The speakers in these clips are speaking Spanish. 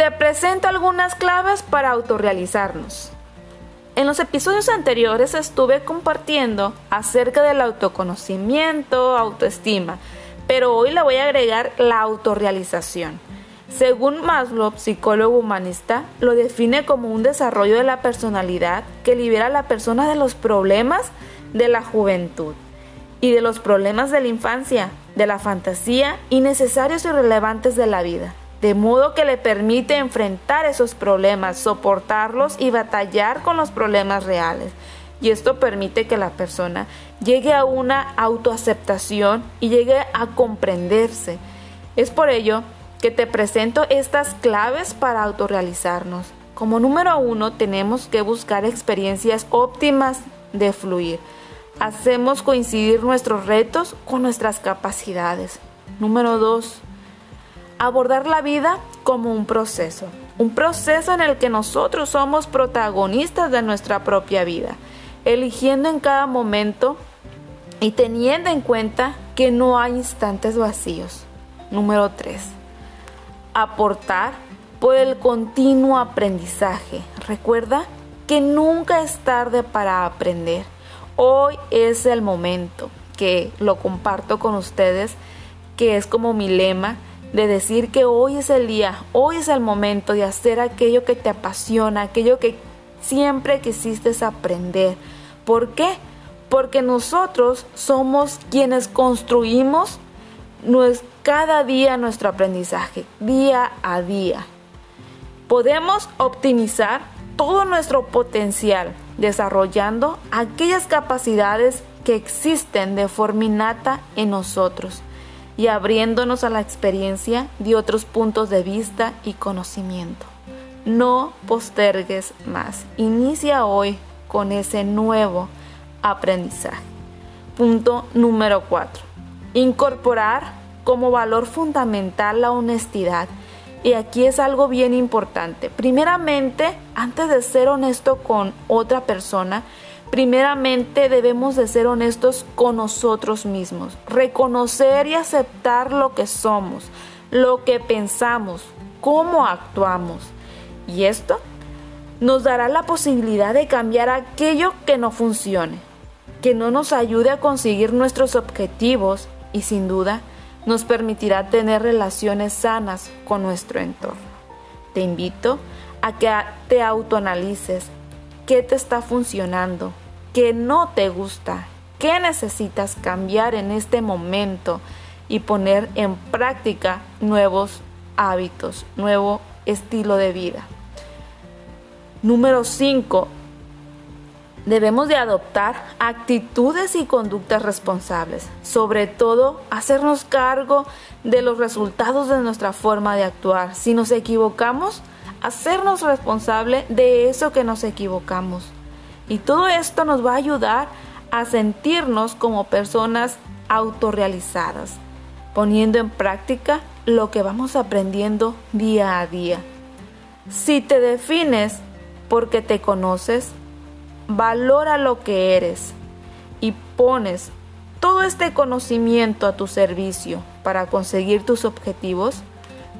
Te presento algunas claves para autorrealizarnos. En los episodios anteriores estuve compartiendo acerca del autoconocimiento, autoestima, pero hoy le voy a agregar la autorrealización. Según Maslow, psicólogo humanista, lo define como un desarrollo de la personalidad que libera a la persona de los problemas de la juventud y de los problemas de la infancia, de la fantasía innecesarios y relevantes de la vida, de modo que le permite enfrentar esos problemas, soportarlos y batallar con los problemas reales. Y esto permite que la persona llegue a una autoaceptación y llegue a comprenderse. Es por ello que te presento estas claves para autorrealizarnos. Como número uno, tenemos que buscar experiencias óptimas de fluir. Hacemos coincidir nuestros retos con nuestras capacidades. Número dos, abordar la vida como un proceso. Un proceso en el que nosotros somos protagonistas de nuestra propia vida, eligiendo en cada momento y teniendo en cuenta que no hay instantes vacíos. Número 3 aportar por el continuo aprendizaje. Recuerda que nunca es tarde para aprender. Hoy es el momento que lo comparto con ustedes, que es como mi lema de decir que hoy es el día, hoy es el momento de hacer aquello que te apasiona, aquello que siempre quisiste aprender. ¿Por qué? Porque nosotros somos quienes construimos cada día nuestro aprendizaje, día a día. Podemos optimizar todo nuestro potencial desarrollando aquellas capacidades que existen de forma innata en nosotros y abriéndonos a la experiencia de otros puntos de vista y conocimiento. No postergues más. Inicia hoy con ese nuevo aprendizaje. Punto número 4 Incorporar como valor fundamental la honestidad. Y aquí es algo bien importante. Primeramente, antes de ser honesto con otra persona, primeramente debemos de ser honestos con nosotros mismos. Reconocer y aceptar lo que somos, lo que pensamos, cómo actuamos. Y esto nos dará la posibilidad de cambiar aquello que no funcione, que no nos ayude a conseguir nuestros objetivos y sin duda nos permitirá tener relaciones sanas con nuestro entorno. Te invito a que te autoanalices qué te está funcionando, qué no te gusta, qué necesitas cambiar en este momento y poner en práctica nuevos hábitos, nuevo estilo de vida. Número 5 debemos de adoptar actitudes y conductas responsables, sobre todo hacernos cargo de los resultados de nuestra forma de actuar. Si nos equivocamos, hacernos responsable de eso que nos equivocamos. Y todo esto nos va a ayudar a sentirnos como personas autorrealizadas, poniendo en práctica lo que vamos aprendiendo día a día. Si te defines porque te conoces, valora lo que eres y pones todo este conocimiento a tu servicio para conseguir tus objetivos,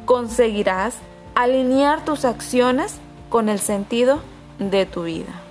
conseguirás alinear tus acciones con el sentido de tu vida.